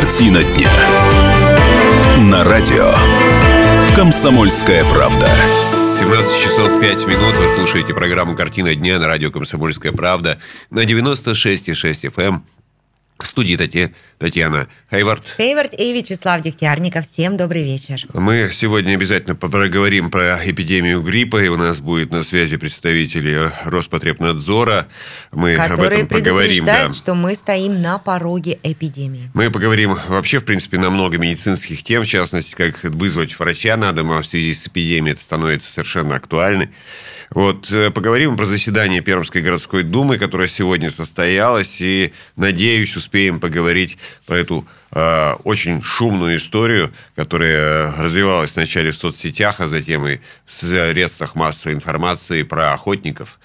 Картина дня. На радио. Комсомольская правда. 17 часов 5 минут. Вы слушаете программу «Картина дня» на радио «Комсомольская правда» на 96,6 FM. В студии Тати, Татьяна Хайвард. Хейвард и Вячеслав Дегтярников. Всем добрый вечер. Мы сегодня обязательно поговорим про эпидемию гриппа, и у нас будет на связи представители Роспотребнадзора. Мы об этом поговорим. предупреждают, что мы стоим на пороге эпидемии. Мы поговорим вообще, в принципе, на много медицинских тем, в частности, как вызвать врача на дом, а в связи с эпидемией это становится совершенно актуальной. Вот, э, поговорим про заседание Пермской городской думы, которое сегодня состоялось, и, надеюсь, успеем поговорить про эту э, очень шумную историю, которая развивалась вначале в соцсетях, а затем и в средствах массовой информации про охотников.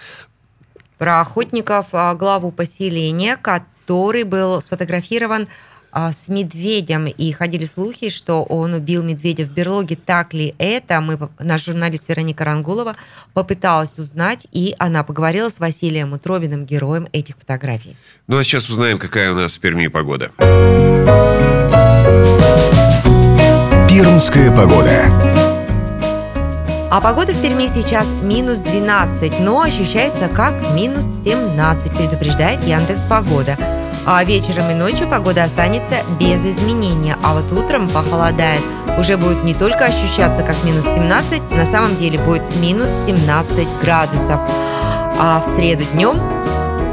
Про охотников, а, главу поселения, который был сфотографирован с медведем, и ходили слухи, что он убил медведя в берлоге. Так ли это? Мы, наш журналист Вероника Рангулова попыталась узнать, и она поговорила с Василием Утробиным, героем этих фотографий. Ну, а сейчас узнаем, какая у нас в Перми погода. Пермская погода. А погода в Перми сейчас минус 12, но ощущается как минус 17, предупреждает Яндекс Погода. А вечером и ночью погода останется без изменения, а вот утром похолодает. Уже будет не только ощущаться как минус 17, на самом деле будет минус 17 градусов. А в среду днем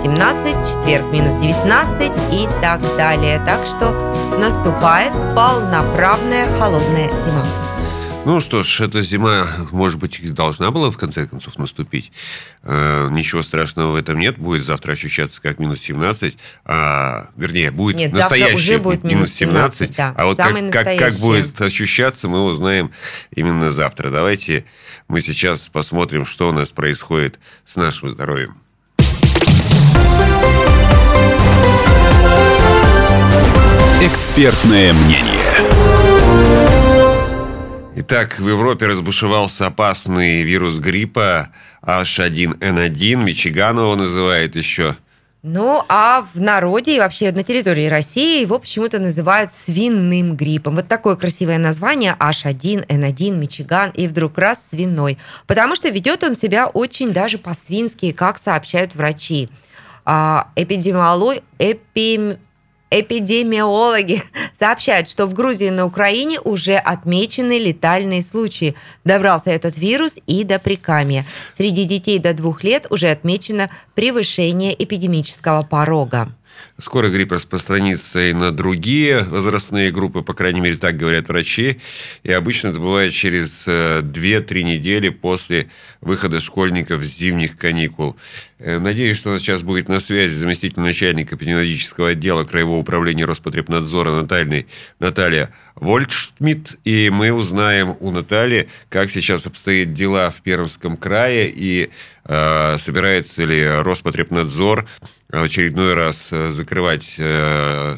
17, четверг минус 19 и так далее. Так что наступает полноправная холодная зима. Ну что ж, эта зима, может быть, и должна была в конце концов наступить. Э, ничего страшного в этом нет. Будет завтра ощущаться как минус 17. А, вернее, будет Нет, настоящий уже будет минус 17, да. а вот как, как, как будет ощущаться, мы узнаем именно завтра. Давайте мы сейчас посмотрим, что у нас происходит с нашим здоровьем. Экспертное мнение. Итак, в Европе разбушевался опасный вирус гриппа H1N1. Мичиган его называют еще. Ну, а в народе и вообще на территории России его почему-то называют свиным гриппом. Вот такое красивое название H1, N1, Мичиган и вдруг раз свиной. Потому что ведет он себя очень даже по-свински, как сообщают врачи. А, эпидемиолог... Эпидемиологи сообщают, что в Грузии и на Украине уже отмечены летальные случаи. Добрался этот вирус и до Прикамья. Среди детей до двух лет уже отмечено превышение эпидемического порога. Скоро грипп распространится и на другие возрастные группы, по крайней мере, так говорят врачи. И обычно это бывает через э, 2-3 недели после выхода школьников с зимних каникул. Э, Надеюсь, что сейчас будет на связи заместитель начальника эпидемиологического отдела Краевого управления Роспотребнадзора Натальной, Наталья Вольтшмидт. И мы узнаем у Натальи, как сейчас обстоят дела в Пермском крае и э, собирается ли Роспотребнадзор в очередной раз э, закрывать э,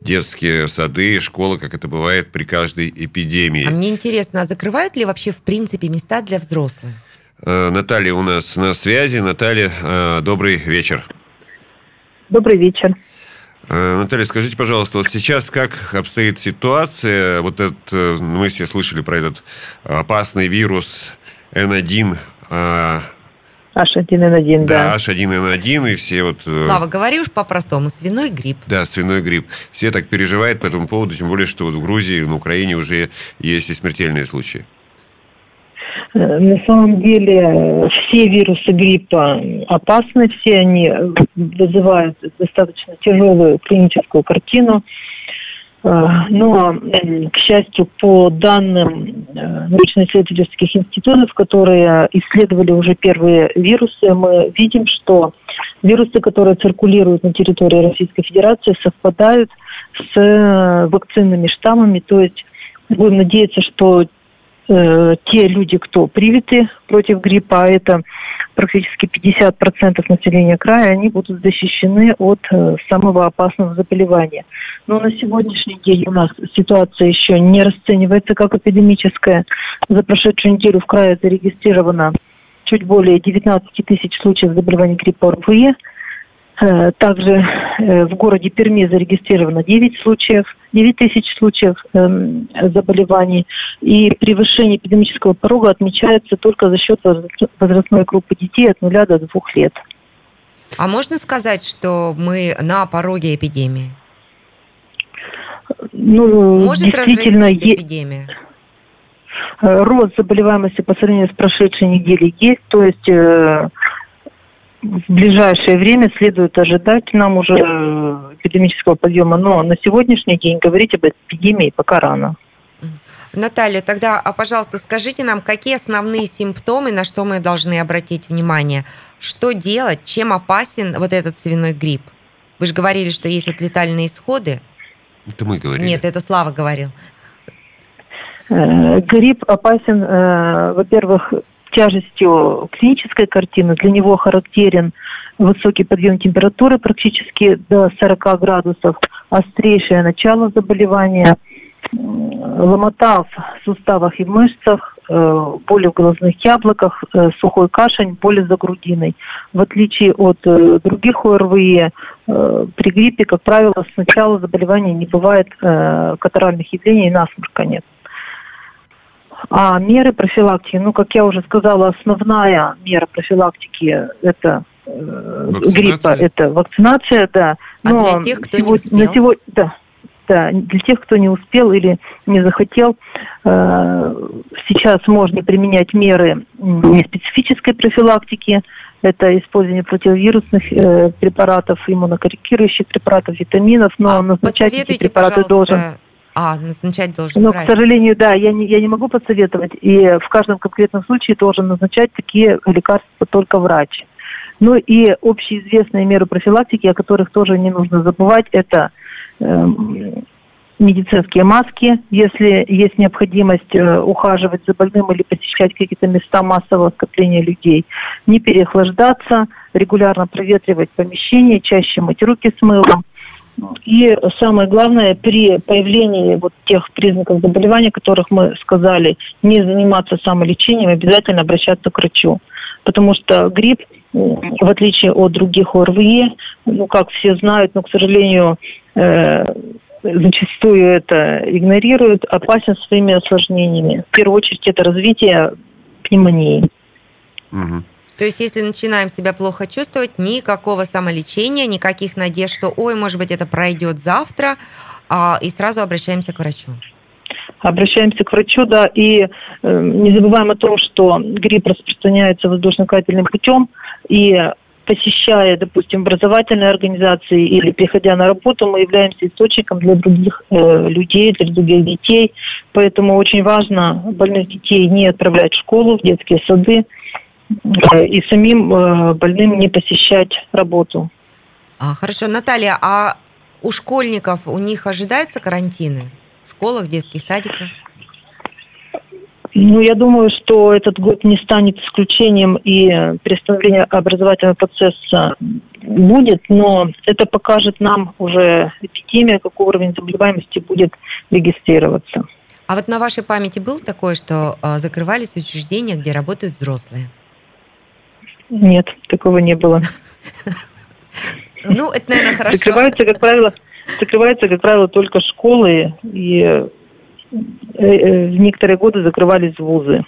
детские сады, школы, как это бывает при каждой эпидемии. А мне интересно, а закрывают ли вообще в принципе места для взрослых? Э, Наталья у нас на связи. Наталья, э, добрый вечер. Добрый вечер. Э, Наталья, скажите, пожалуйста, вот сейчас как обстоит ситуация? Вот этот, э, мы все слышали про этот опасный вирус N1, э, H1N1, да, да. H1N1, и все вот... э, Слава, говори уж по-простому, свиной грипп. Да, свиной грипп. Все так переживают по этому поводу, тем более, что вот в Грузии, на Украине уже есть и смертельные случаи. Э, На самом деле э, все вирусы гриппа опасны, все они э, вызывают достаточно тяжелую клиническую картину. Но, м, к счастью, по данным научно-исследовательских институтов, которые исследовали уже первые вирусы, мы видим, что вирусы, которые циркулируют на территории Российской Федерации, совпадают с вакцинными штаммами. То есть будем надеяться, что э, те люди, кто привиты против гриппа, а это практически 50% населения края, они будут защищены от э, самого опасного заболевания. Но на сегодняшний день у нас ситуация еще не расценивается как эпидемическая. За прошедшую неделю в крае зарегистрировано чуть более 19 тысяч случаев заболеваний гриппа ОРВИ. Э, Также э, в городе Перми зарегистрировано 9 случаев, 9 тысяч случаев эм, заболеваний. И превышение эпидемического порога отмечается только за счет возрастной группы детей от 0 до 2 лет. А можно сказать, что мы на пороге эпидемии? Ну, Может действительно, разрастись е- эпидемия? Э, рост заболеваемости по сравнению с прошедшей неделей есть, то есть в ближайшее время следует ожидать нам уже э, эпидемического подъема, но на сегодняшний день говорить об эпидемии пока рано. Наталья, тогда, а, пожалуйста, скажите нам, какие основные симптомы, на что мы должны обратить внимание? Что делать? Чем опасен вот этот свиной грипп? Вы же говорили, что есть вот летальные исходы. Это мы говорили. Нет, это Слава говорил. Э, Грипп опасен, э, во-первых, тяжестью клинической картины. Для него характерен высокий подъем температуры практически до 40 градусов, острейшее начало заболевания, ломота в суставах и мышцах, э, боли в глазных яблоках, э, сухой кашель, боли за грудиной. В отличие от э, других ОРВИ, при гриппе, как правило, с начала заболевания не бывает катаральных явлений и насморка нет. А меры профилактики, ну, как я уже сказала, основная мера профилактики это э, Вакцинация? гриппа, это вакцинация, да. А для тех, кто не сего- успел? На сего- да, да, для тех, кто не успел или не захотел, э, сейчас можно применять меры неспецифической профилактики. Это использование противовирусных э, препаратов, иммунокорректирующих препаратов, витаминов, но А назначать эти препараты должен А, назначать должен но, к врач. сожалению, да, я не, я не могу посоветовать. И в каждом конкретном случае должен назначать такие лекарства только врач. Ну и общеизвестные меры профилактики, о которых тоже не нужно забывать, это эм, медицинские маски, если есть необходимость э, ухаживать за больным или посещать какие-то места массового скопления людей, не переохлаждаться, регулярно проветривать помещение, чаще мыть руки с мылом. И самое главное, при появлении вот тех признаков заболевания, которых мы сказали, не заниматься самолечением, обязательно обращаться к врачу. Потому что грипп, в отличие от других ОРВИ, ну, как все знают, но, к сожалению, э, зачастую это игнорируют, опасен своими осложнениями. В первую очередь это развитие пневмонии. Мгм. То есть, если начинаем себя плохо чувствовать, никакого самолечения, никаких надежд, что, ой, может быть, это пройдет завтра, а, и сразу обращаемся к врачу. Обращаемся к врачу, да, и э, не забываем о том, что грипп распространяется воздушно-капельным путем, и посещая, допустим, образовательные организации или приходя на работу, мы являемся источником для других э, людей, для других детей. Поэтому очень важно больных детей не отправлять в школу, в детские сады, и самим э, больным не посещать работу. А, хорошо, Наталья, а у школьников у них ожидаются карантины? В школах, детских садиках? Ну, я думаю, что этот год не станет исключением, и э, приостановление образовательного процесса будет, но это покажет нам уже эпидемия, какой уровень заболеваемости будет регистрироваться. А вот на вашей памяти было такое, что а, закрывались учреждения, где работают взрослые? Нет, такого не было. Ну, это, наверное, хорошо. Закрываются, как правило, закрываются, как правило, только школы, и э, э, в некоторые годы закрывались вузы.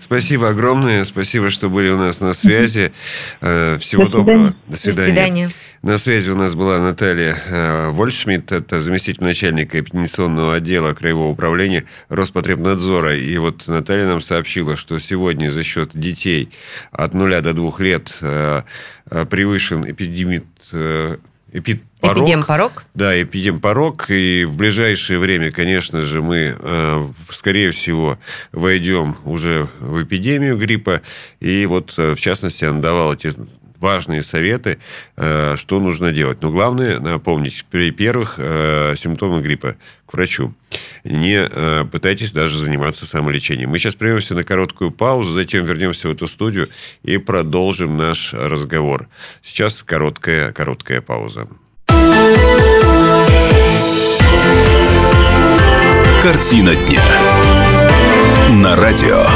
Спасибо огромное. Спасибо, что были у нас на связи. Э, Всего До доброго. свидания. До До свидания. На связи у нас была Наталья э, Вольшмидт, это заместитель начальника эпидемиционного отдела Краевого управления Роспотребнадзора. И вот Наталья нам сообщила, что сегодня за счет детей от 0 до 2 лет э, превышен эпидемит, эпидпорог. Эпидемпорог? Да, эпидемпорог. И в ближайшее время, конечно же, мы, э, скорее всего, войдем уже в эпидемию гриппа. И вот, э, в частности, она давала важные советы, э, что нужно делать. Но главное напомнить, при первых э, симптомах гриппа к врачу. Не э, пытайтесь даже заниматься самолечением. Мы сейчас прервемся на короткую паузу, затем вернемся в эту студию и продолжим наш разговор. Сейчас короткая, короткая пауза. Картина дня. На радио.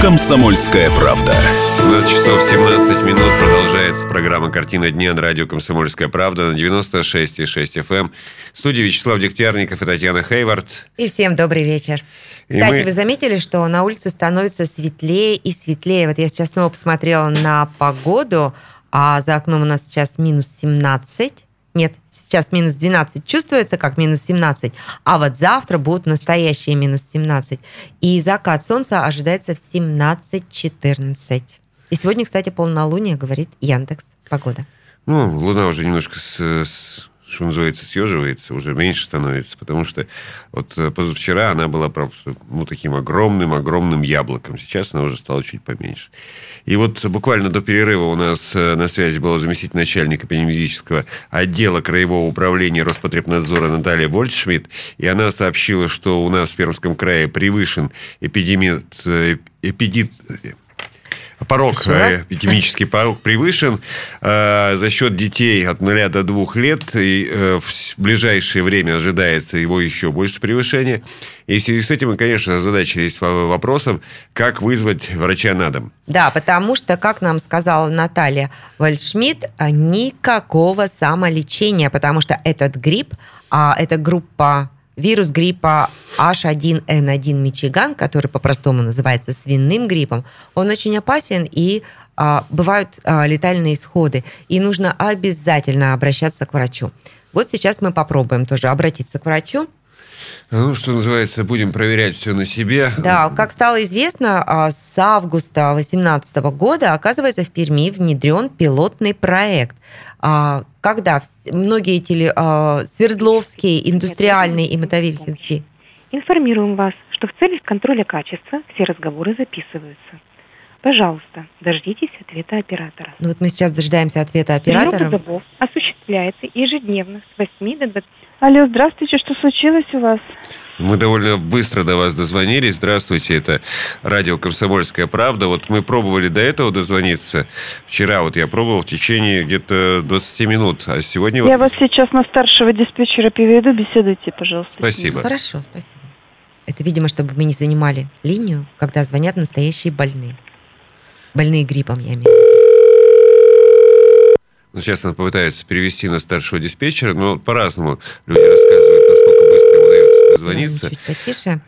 Комсомольская правда. 17 часов 17 минут продолжается программа «Картина дня» на радио «Комсомольская правда» на 96,6 FM. Эм. В студии Вячеслав Дегтярников и Татьяна Хейвард. И всем добрый вечер. И Кстати, мы- вы заметили, что на улице становится светлее и светлее? Вот я сейчас снова посмотрела на погоду, а за окном у нас сейчас минус 17. Нет, сейчас минус 12. Чувствуется как минус 17. А вот завтра будут настоящие минус 17. И закат солнца ожидается в 17.14. И сегодня, кстати, полнолуние, говорит Яндекс. Погода. Ну, Луна уже немножко, с, с- что называется, съеживается, уже меньше становится, потому что вот э, позавчера она была просто ну, таким огромным-огромным яблоком. Сейчас она уже стала чуть поменьше. И вот буквально до перерыва у нас э, на связи была заместитель начальника эпидемиологического отдела Краевого управления Роспотребнадзора Наталья Вольтшмидт, и она сообщила, что у нас в Пермском крае превышен эпидемит, э, эпидит, порог, э, эпидемический порог превышен э, за счет детей от 0 до 2 лет. И э, в ближайшее время ожидается его еще больше превышения. И в связи с этим конечно, озадачились во- вопросом, как вызвать врача на дом. Да, потому что, как нам сказала Наталья Вальшмидт, никакого самолечения, потому что этот грипп, а это группа вирус гриппа H1N1 Мичиган, который по-простому называется свиным гриппом, он очень опасен и а, бывают а, летальные исходы. И нужно обязательно обращаться к врачу. Вот сейчас мы попробуем тоже обратиться к врачу. Ну, что называется, будем проверять все на себе. Да, как стало известно, а, с августа 2018 года, оказывается, в Перми внедрен пилотный проект. А, Когда многие теле, а, Свердловские, индустриальные и Мотовилихинские Информируем вас, что в целях контроля качества все разговоры записываются. Пожалуйста, дождитесь ответа оператора. Ну вот мы сейчас дожидаемся ответа Прием оператора. вызовов осуществляется ежедневно с 8 до 20. Алло, здравствуйте, что случилось у вас? Мы довольно быстро до вас дозвонились. Здравствуйте, это радио «Комсомольская правда». Вот мы пробовали до этого дозвониться. Вчера вот я пробовал в течение где-то 20 минут, а сегодня... Я вот... вас сейчас на старшего диспетчера переведу, беседуйте, пожалуйста. Спасибо. Хорошо, спасибо. Это, видимо, чтобы мы не занимали линию, когда звонят настоящие больные. Больные гриппом, я имею в виду. Ну, сейчас она попытается перевести на старшего диспетчера, но по-разному люди рассказывают, насколько быстро им удается дозвониться. Чуть потише.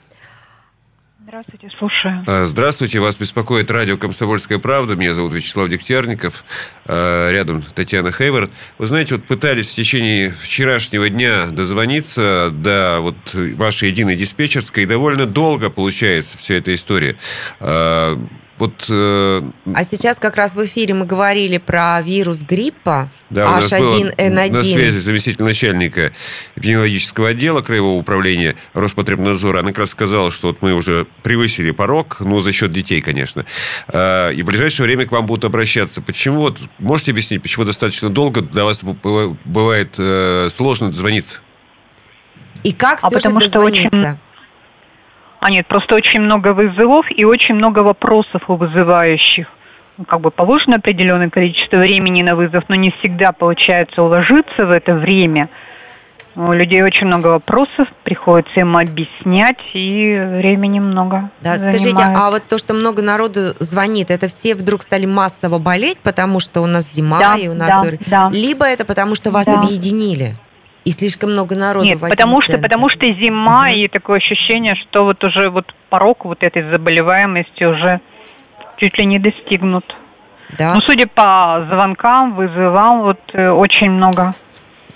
Здравствуйте, слушаю. А, Здравствуйте, вас беспокоит радио «Комсомольская правда». Меня зовут Вячеслав Дегтярников. А, Рядом Татьяна Хейвард. Вы знаете, вот пытались в течение вчерашнего дня дозвониться до вот вашей единой диспетчерской, и довольно долго получается вся эта история. А, Вот э, А сейчас как раз в эфире мы говорили про вирус гриппа Да, у нас было H1N1. на связи заместитель начальника эпидемиологического отдела Краевого управления Роспотребнадзора. Она как раз сказала, что вот мы уже превысили порог, ну, за счет детей, конечно. А, И в ближайшее время к вам будут обращаться. Почему? Вот, можете объяснить, почему достаточно долго до вас бывает э, сложно дозвониться? И как А все же потому что очень- А нет, просто очень много вызовов и очень много вопросов у вызывающих. Ну, Как бы положено определенное количество времени на вызов, но не всегда получается уложиться в это время. У людей очень много вопросов, приходится им объяснять, и времени много. Да, скажите, занимает. а вот то, что много народу звонит, это все вдруг стали массово болеть, потому что у нас зима да, и у нас... да, дур- да. Либо это потому, что вас Да. объединили, и слишком много народу Нет, в потому что, центр. потому что зима Мгм. и такое ощущение, что вот уже вот порог вот этой заболеваемости уже чуть ли не достигнут. Да. Ну, судя по звонкам, вызывам, вот э, очень много.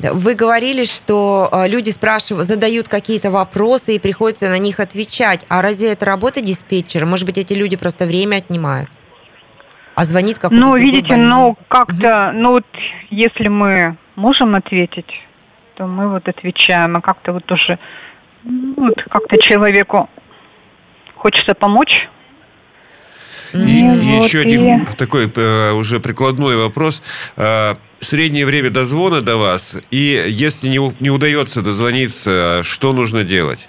Вы говорили, что э, люди спрашивают, задают какие-то вопросы и приходится на них отвечать. А разве это работа диспетчера? Может быть, эти люди просто время отнимают? А звонит какой-то Ну, видите, больной. ну, как-то, ну, вот, если мы можем ответить, то мы вот отвечаем, а как-то вот уже, ну, вот как-то человеку хочется помочь. И, Мгм. и вот еще и- один такой э, уже прикладной вопрос. Э, среднее время дозвона до вас, и если не, не удается дозвониться, что нужно делать?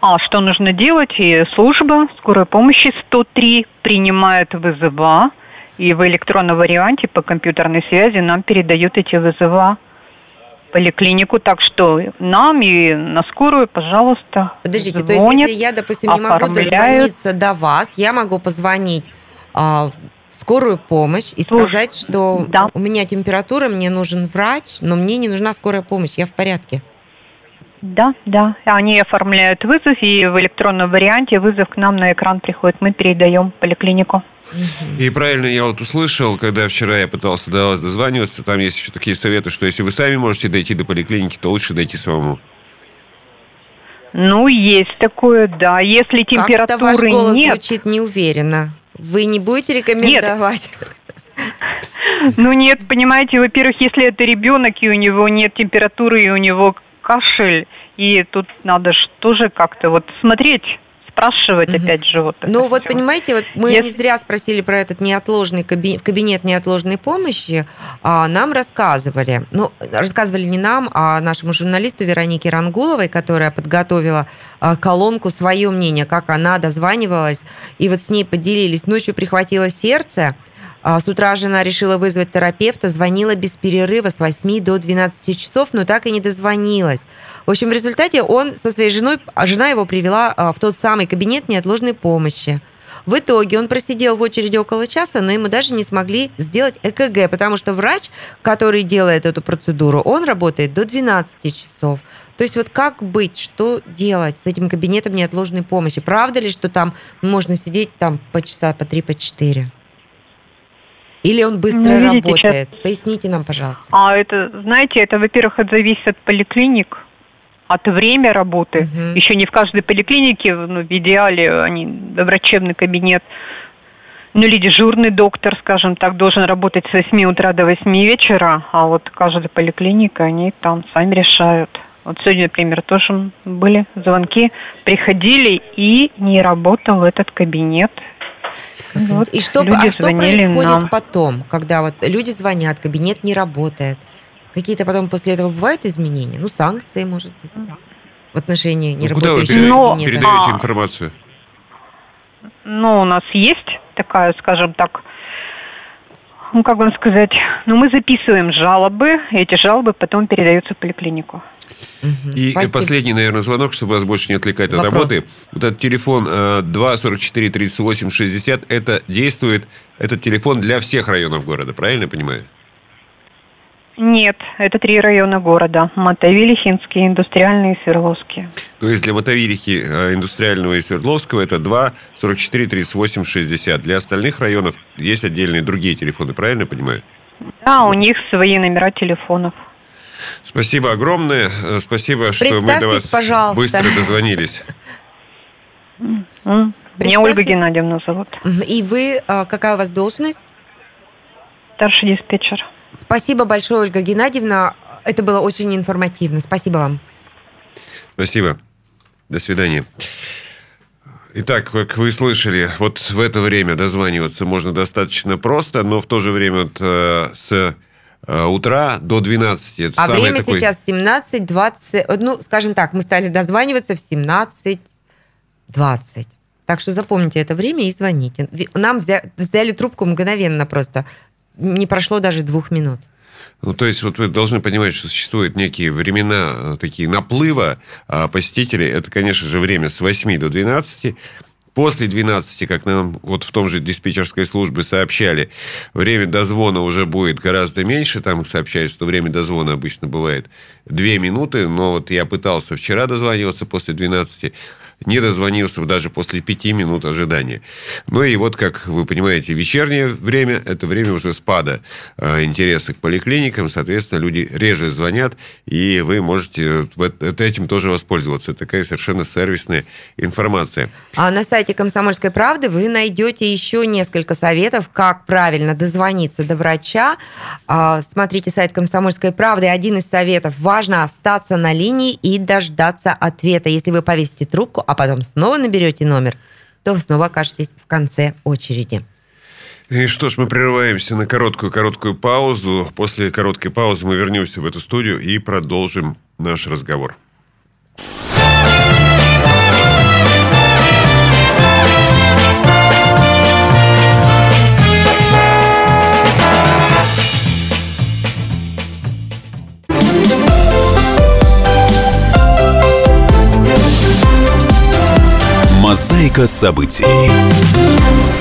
А что нужно делать? И служба скорой помощи 103 принимает вызова, и в электронном варианте по компьютерной связи нам передают эти вызова поликлинику. Так что нам и на скорую, пожалуйста, Подождите, то есть звонят. если я, допустим, не могу дозвониться до вас, я могу позвонить а, в скорую помощь и Слушай, сказать, что да. у меня температура, мне нужен врач, но мне не нужна скорая помощь, я в порядке. Да, да. Они оформляют вызов, и в электронном варианте вызов к нам на экран приходит. Мы передаем в поликлинику. И правильно я вот услышал, когда вчера я пытался до вас дозваниваться, там есть еще такие советы, что если вы сами можете дойти до поликлиники, то лучше дойти самому. Ну, есть такое, да. Если Как-то ваш температуры голос нет, звучит неуверенно. Вы не будете рекомендовать? Ну нет, понимаете, во-первых, если это ребенок, и у него нет температуры, и у него кашель, и тут надо же тоже как-то вот смотреть, спрашивать Мгм. опять же вот Ну вот всё. понимаете, вот мы Если- не зря спросили про этот неотложный каби- кабинет неотложной помощи, а нам рассказывали, ну рассказывали не нам, а нашему журналисту Веронике Рангуловой, которая подготовила а, колонку свое мнение, как она дозванивалась, и вот с ней поделились. Ночью прихватило сердце, с утра жена решила вызвать терапевта, звонила без перерыва с 8 до 12 часов, но так и не дозвонилась. В общем, в результате он со своей женой, а жена его привела а, в тот самый кабинет неотложной помощи. В итоге он просидел в очереди около часа, но ему даже не смогли сделать ЭКГ, потому что врач, который делает эту процедуру, он работает до 12 часов. То есть вот как быть, что делать с этим кабинетом неотложной помощи? Правда ли, что там можно сидеть там по часа, по три, по четыре? Или он быстро Ну, видите, работает? Поясните нам, пожалуйста. А это, знаете, это, во-первых, это зависит от поликлиник, от время работы. Мгм. Еще не в каждой поликлинике, ну, в идеале, они врачебный кабинет, ну, или дежурный доктор, скажем так, должен работать с 8 утра до 8 вечера, а вот каждая поликлиника, они там сами решают. Вот сегодня, например, тоже были звонки, приходили и не работал этот кабинет. Вот И что, люди а что происходит нам. потом, когда вот люди звонят, кабинет не работает? Какие-то потом после этого бывают изменения? Ну, санкции, может быть, в отношении Ну, куда вы неработающего передаете, Но- кабинета. передаете А. информацию? Ну, у нас есть такая, скажем так, ну, как вам сказать, ну, мы записываем жалобы, и эти жалобы потом передаются в поликлинику. Мгм. И Спасибо. последний, наверное, звонок, чтобы вас больше не отвлекать от Вопрос. работы. Вот этот телефон э, 2 44 38 60, это действует, этот телефон для всех районов города, правильно я понимаю? Нет, это три района города. Мотовили, Хинский, Индустриальный и Свердловский. То есть для Мотовилихи, э, Индустриального и Свердловского это 2 44 38 60. Для остальных районов есть отдельные другие телефоны, правильно я понимаю? Да, у них свои номера телефонов. Спасибо огромное. Э, Спасибо, что мы до вас пожалуйста. быстро дозвонились. Меня Ольга. Геннадьевна зовут. И вы, а, какая у вас должность? Старший диспетчер. Спасибо большое, Ольга Геннадьевна. Это было очень информативно. Спасибо вам. Спасибо. До свидания. Итак, как вы слышали, вот в это время дозваниваться можно достаточно просто, но в то же время вот, э, с э, утра до 12. Это А время такое- сейчас 17.20. э, Ну, скажем так, мы стали дозваниваться в 17.20. Так что запомните это время и звоните. Нам взя- взяли трубку мгновенно просто. Не прошло даже двух минут. Ну, то есть, вот вы должны понимать, что существуют некие времена э, такие наплыва а посетителей. Это, конечно же, время с 8 до 12. После 12, как нам вот в том же диспетчерской службе сообщали, время дозвона уже будет гораздо меньше. Там сообщают, что время дозвона обычно бывает 2 минуты. Но вот я пытался вчера дозваниваться после 12 не дозвонился даже после пяти минут ожидания. Ну и вот, как вы понимаете, вечернее время – это время уже спада э, интереса к поликлиникам. Соответственно, люди реже звонят, и вы можете этим тоже воспользоваться. Это такая совершенно сервисная информация. А на сайте «Комсомольской правды» вы найдете еще несколько советов, как правильно дозвониться до врача. А, Смотрите сайт «Комсомольской правды». Один из советов – важно остаться на линии и дождаться ответа. Если вы повесите трубку, а потом снова наберете номер, то снова окажетесь в конце очереди. И что ж, мы прерываемся на короткую-короткую паузу. После короткой паузы мы вернемся в эту студию и продолжим наш разговор. Мозаика событий.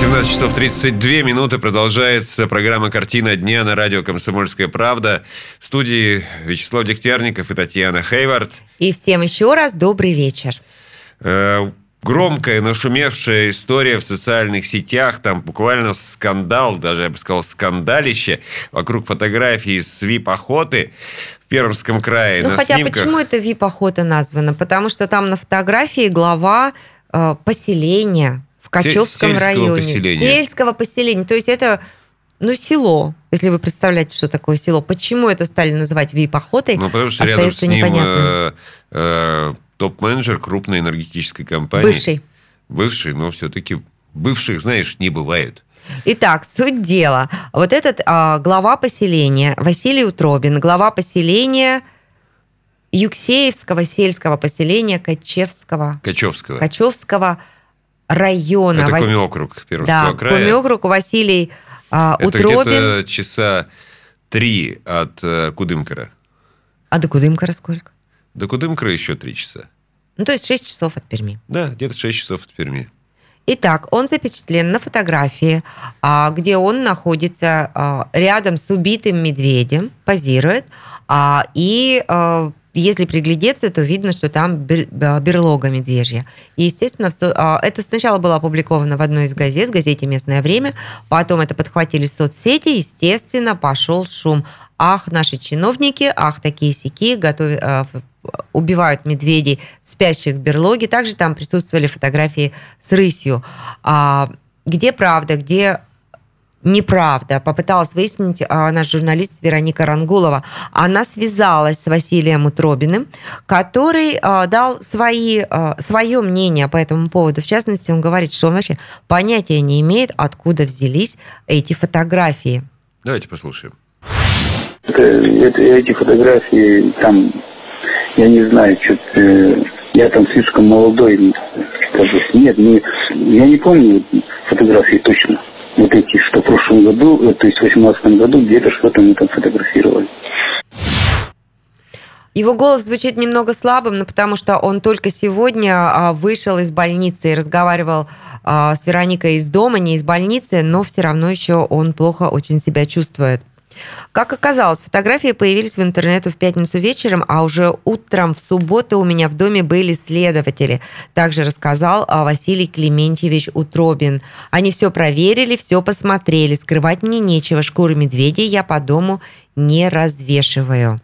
17 часов 32 минуты продолжается программа «Картина дня» на радио «Комсомольская правда». В студии Вячеслав Дегтярников и Татьяна Хейвард. И всем еще раз добрый вечер. Э, громкая, нашумевшая история в социальных сетях, там буквально скандал, даже я бы сказал скандалище, вокруг фотографии с вип-охоты в Пермском крае. Ну, на хотя снимках. почему это вип-охота названа? Потому что там на фотографии глава поселения в Качевском сельского районе. поселения. Сельского поселения. То есть это, ну, село, если вы представляете, что такое село. Почему это стали называть вип-охотой, Ну, потому что рядом с остается ним непонятным. э, э, топ-менеджер крупной энергетической компании. Бывший. Бывший, но все-таки бывших, знаешь, не бывает. Итак, суть дела. Вот этот а, глава поселения Василий Утробин, глава поселения Юксеевского сельского поселения Качевского, Качевского. Качевского района. Это Ва- Коми-округ Пермского Да, края. Коми-округ Василий а, Это Утробин. где-то часа три от э, Кудымкара. А до Кудымкара сколько? До Кудымкара еще три часа. Ну, то есть 6 часов от Перми. Да, где-то 6 часов от Перми. Итак, он запечатлен на фотографии, а, где он находится а, рядом с убитым медведем, позирует, а, и а, если приглядеться, то видно, что там бер- берлога медвежья. И, естественно, а, это сначала было опубликовано в одной из газет, в газете «Местное время», потом это подхватили соцсети, естественно, пошел шум. Ах, наши чиновники, ах, такие сики, готовят, а, убивают медведей, спящих в берлоге. Также там присутствовали фотографии с рысью. А, где правда, где неправда, попыталась выяснить а, наш журналист Вероника Рангулова. Она связалась с Василием Утробиным, который а, дал свои, а, свое мнение по этому поводу. В частности, он говорит, что он вообще понятия не имеет, откуда взялись эти фотографии. Давайте послушаем. Это, это- эти фотографии там, я не знаю, что-то э, я там слишком молодой, скажу. Нет, не, я не помню фотографии точно. Вот эти, что в прошлом году, э, то есть в 2018 году, где-то что-то мы там фотографировали. Его голос звучит немного слабым, но потому что он только сегодня а, вышел из больницы и разговаривал а, с Вероникой из дома, не из больницы, но все равно еще он плохо очень себя чувствует. Как оказалось, фотографии появились в интернете в пятницу вечером, а уже утром в субботу у меня в доме были следователи. Также рассказал а, Василий Клементьевич Утробин. Они все проверили, все посмотрели. Скрывать мне нечего. Шкуры медведей я по дому не развешиваю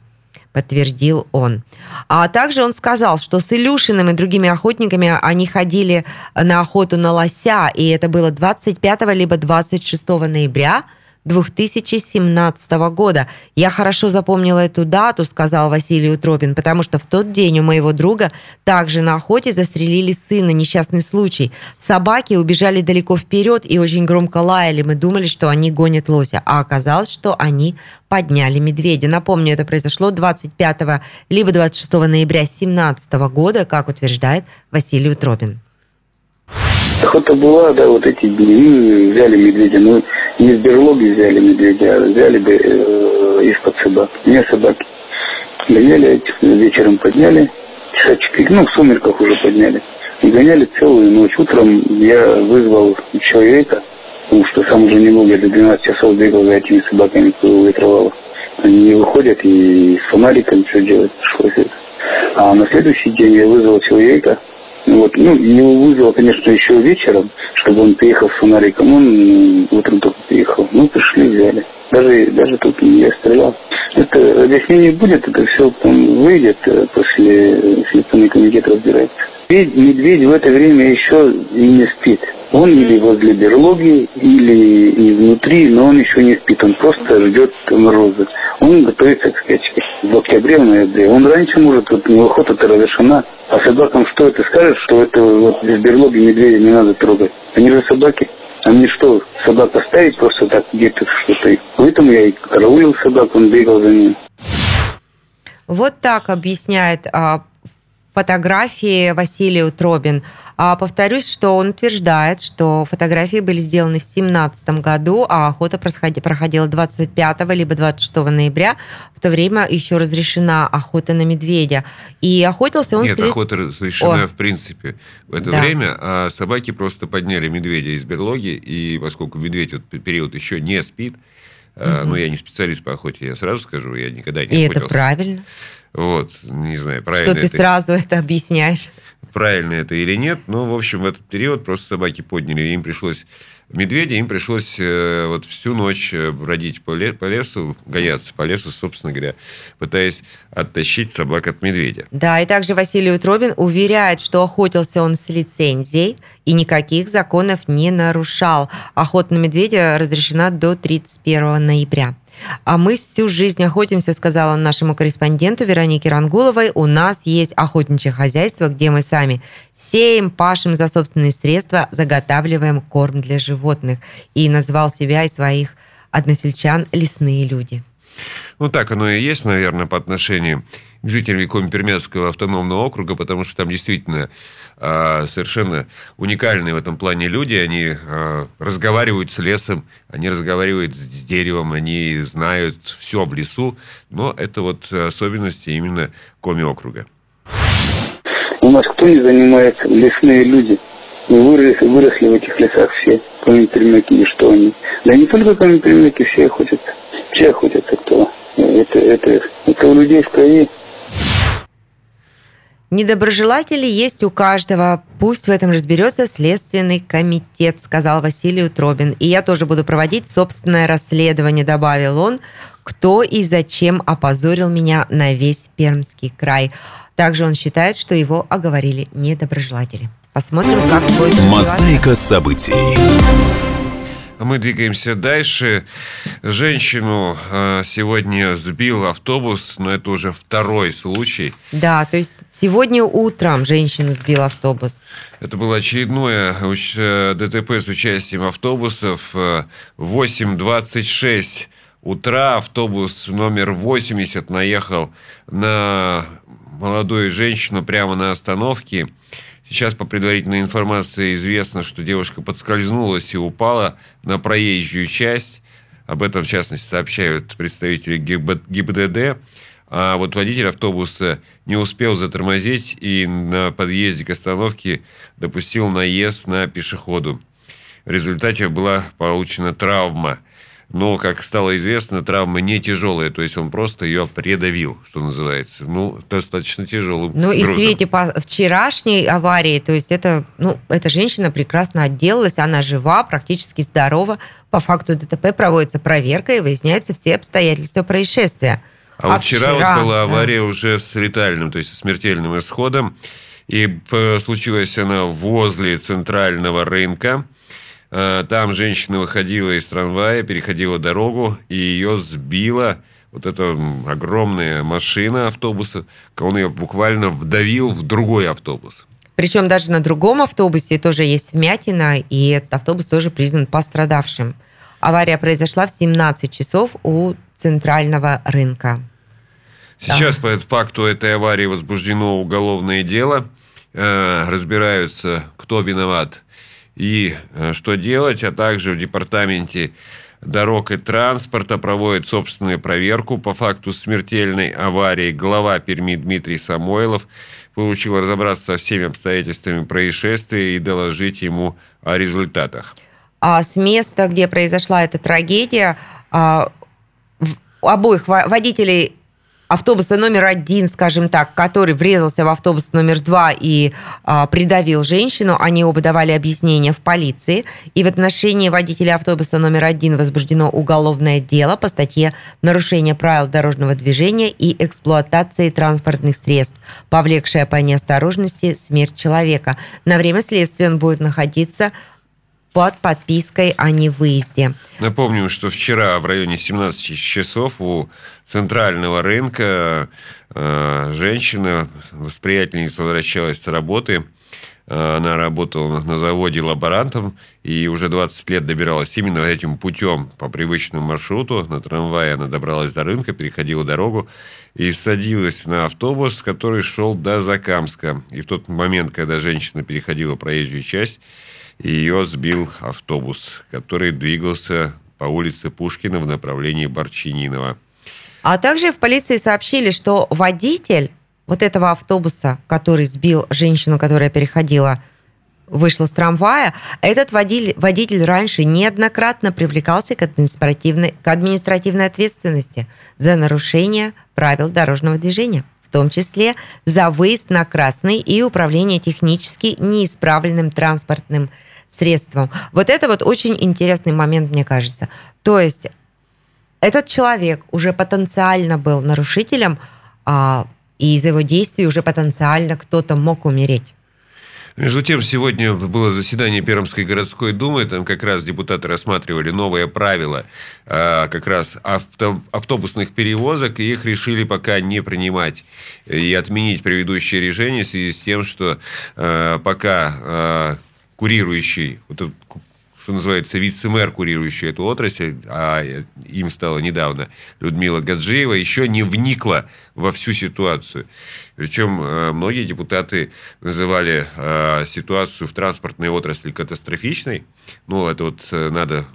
подтвердил он. А также он сказал, что с Илюшиным и другими охотниками они ходили на охоту на лося, и это было 25 либо 26 ноября 2017 года. Я хорошо запомнила эту дату, сказал Василий Утробин, потому что в тот день у моего друга также на охоте застрелили сына, несчастный случай. Собаки убежали далеко вперед и очень громко лаяли. Мы думали, что они гонят лося, а оказалось, что они подняли медведя. Напомню, это произошло 25 либо 26 ноября 2017 года, как утверждает Василий Утробин. Охота была, да, вот эти дни, взяли медведя, ну, не из берлоги взяли медведя, а взяли бы э, из-под собак. Мне собаки гоняли, вечером подняли, часа четыре, ну, в сумерках уже подняли. И гоняли целую ночь. Утром я вызвал человека, потому что сам уже не мог, я до 12 часов бегал за этими собаками, ветровало. Они не выходят и с фонариком все делать пришлось. А на следующий день я вызвал человека, вот, ну, его вызвал, конечно, еще вечером, чтобы он приехал с фонариком. Он м, утром только приехал. Ну, пришли, взяли. Даже, даже тут я стрелял. Это объяснение будет, это все там выйдет э, после э, Следственный комитет разбирается. Медведь, медведь в это время еще и не спит. Он или возле берлоги, или и внутри, но он еще не спит. Он просто ждет мороза. Он готовится к скачке. В октябре, в ноябре. Он раньше может, вот ну, охота-то разрешена. А собакам что это скажет, что это вот без берлоги медведя не надо трогать? Они же собаки. А мне что, собак оставить просто так где-то что-то? Поэтому я и караулил собак, он бегал за ним. Вот так объясняет а, фотографии Василий Утробин. А повторюсь, что он утверждает, что фотографии были сделаны в 2017 году, а охота проходила 25 либо 26 ноября. В то время еще разрешена охота на медведя. И охотился он... Нет, сред... охота разрешена О. в принципе в это Да. время, а собаки просто подняли медведя из берлоги, и поскольку медведь в этот период еще не спит, а, ну, я не специалист по охоте, я сразу скажу, я никогда не И охотился. это правильно, Вот, не знаю, правильно что ты это сразу это объясняешь. правильно это или нет, но, в общем, в этот период просто собаки подняли, им пришлось медведя, им пришлось э, вот всю ночь э, бродить по, ле- по лесу, гоняться по лесу, собственно говоря, пытаясь оттащить собак от медведя. Да, и также Василий Утробин уверяет, что охотился он с лицензией и никаких законов не нарушал. Охота на медведя разрешена до 31 ноября. А мы всю жизнь охотимся, сказал он нашему корреспонденту Веронике Рангуловой. У нас есть охотничье хозяйство, где мы сами сеем, пашем за собственные средства, заготавливаем корм для животных. И назвал себя и своих односельчан лесные люди. Ну, так оно и есть, наверное, по отношению к жителям Коми-Пермяцкого автономного округа, потому что там действительно совершенно уникальные в этом плане люди. Они а, разговаривают с лесом, они разговаривают с деревом, они знают все в лесу, но это вот особенности именно Коми-округа. У нас кто не занимается? Лесные люди. Мы выросли, выросли в этих лесах все. Камень-пермяки и что они? Да не только камень-пермяки, все охотятся. Все охотятся, кто? Это, это, это у людей в крови. Недоброжелатели есть у каждого. Пусть в этом разберется Следственный комитет, сказал Василий Утробин. И я тоже буду проводить собственное расследование, добавил он. Кто и зачем опозорил меня на весь Пермский край. Также он считает, что его оговорили недоброжелатели. Посмотрим, как будет. Мозаика событий. Мы двигаемся дальше. Женщину а, сегодня сбил автобус, но это уже второй случай. Да, то есть сегодня утром женщину сбил автобус. Это было очередное э, ДТП с участием автобусов. Э, В 8.26 утра автобус номер 80 наехал на молодую женщину прямо на остановке. Сейчас по предварительной информации известно, что девушка подскользнулась и упала на проезжую часть. Об этом, в частности, сообщают представители ГИБ- ГИБДД. А вот водитель автобуса не успел затормозить и на подъезде к остановке допустил наезд на пешеходу. В результате была получена травма. Но, как стало известно, травма не тяжелая, то есть он просто ее придавил, что называется. Ну, достаточно тяжелым Ну и в грузом. свете по- вчерашней аварии, то есть это, ну, эта женщина прекрасно отделалась, она жива, практически здорова. По факту ДТП проводится проверка и выясняются все обстоятельства происшествия. А, вот вчера, вот была да. авария уже с летальным, то есть смертельным исходом. И п- случилась она возле центрального рынка. А, Там женщина выходила из трамвая, переходила дорогу, и ее сбила вот эта огромная машина автобуса. Он ее буквально вдавил в другой автобус. Причем даже на другом автобусе тоже есть вмятина, и этот автобус тоже признан пострадавшим. Авария произошла в 17 часов у центрального рынка. Да. Сейчас по факту этой аварии возбуждено уголовное дело. Э, Разбираются, кто виноват и э, что делать, а также в департаменте дорог и транспорта проводят собственную проверку по факту смертельной аварии. Глава Перми Дмитрий Самойлов поручил разобраться со всеми обстоятельствами происшествия и доложить ему о результатах. А с места, где произошла эта трагедия, а, обоих во- водителей автобуса номер один, скажем так, который врезался в автобус номер два и а, придавил женщину, они оба давали объяснения в полиции. И в отношении водителя автобуса номер один возбуждено уголовное дело по статье «Нарушение правил дорожного движения и эксплуатации транспортных средств, повлекшая по неосторожности смерть человека». На время следствия он будет находиться под подпиской о невыезде. Напомним, что вчера в районе 17 часов у центрального рынка э, женщина, восприятельница, возвращалась с работы. Э, Она работала на заводе лаборантом и уже 20 лет добиралась именно этим путем по привычному маршруту. На трамвае она добралась до рынка, переходила дорогу и садилась на автобус, который шел до Закамска. И в тот момент, когда женщина переходила проезжую часть, ее сбил автобус, который двигался по улице Пушкина в направлении Борчининова. А также в полиции сообщили, что водитель вот этого автобуса, который сбил женщину, которая переходила, вышла с трамвая, этот водитель, водитель раньше неоднократно привлекался к административной, к административной ответственности за нарушение правил дорожного движения, том числе за выезд на красный и управление технически неисправленным транспортным средством. Вот это вот очень интересный момент, мне кажется. То есть этот человек уже потенциально был нарушителем, а, и из его действий уже потенциально кто-то мог умереть. Между тем, сегодня было заседание Пермской городской думы, там как раз депутаты рассматривали новые правила а, как раз авто, автобусных перевозок, и их решили пока не принимать и отменить предыдущее решение в связи с тем, что а, пока а, курирующий, что называется, вице-мэр, курирующий эту отрасль, а им стало недавно Людмила Гаджиева, еще не вникла во всю ситуацию. Причем э, многие депутаты называли э, ситуацию в транспортной отрасли катастрофичной. Ну, это вот э, надо,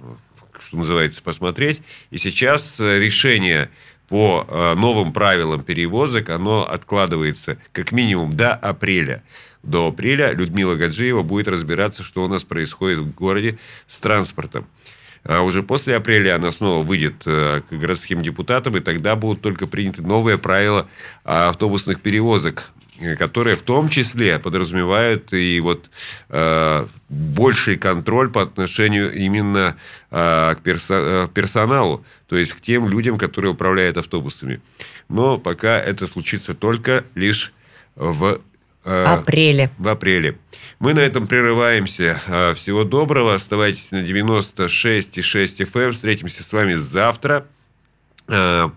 что называется, посмотреть. И сейчас решение по новым правилам перевозок, оно откладывается как минимум до апреля до апреля Людмила Гаджиева будет разбираться, что у нас происходит в городе с транспортом. А уже после апреля она снова выйдет э, к городским депутатам, и тогда будут только приняты новые правила автобусных перевозок, э, которые в том числе подразумевают и вот э, больший контроль по отношению именно э, к перса- э, персоналу, то есть к тем людям, которые управляют автобусами. Но пока это случится только лишь в апреле. В апреле. Мы на этом прерываемся. А, всего доброго. Оставайтесь на 96,6 FM. Встретимся с вами завтра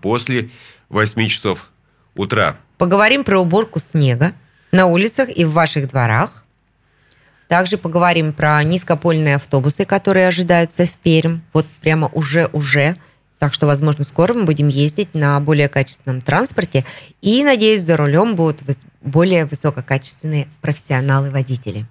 после 8 часов утра. Поговорим про уборку снега на улицах и в ваших дворах. Также поговорим про низкопольные автобусы, которые ожидаются в Пермь. Вот прямо уже-уже. Так что, возможно, скоро мы будем ездить на более качественном транспорте. И, надеюсь, за рулем будут более высококачественные профессионалы-водители.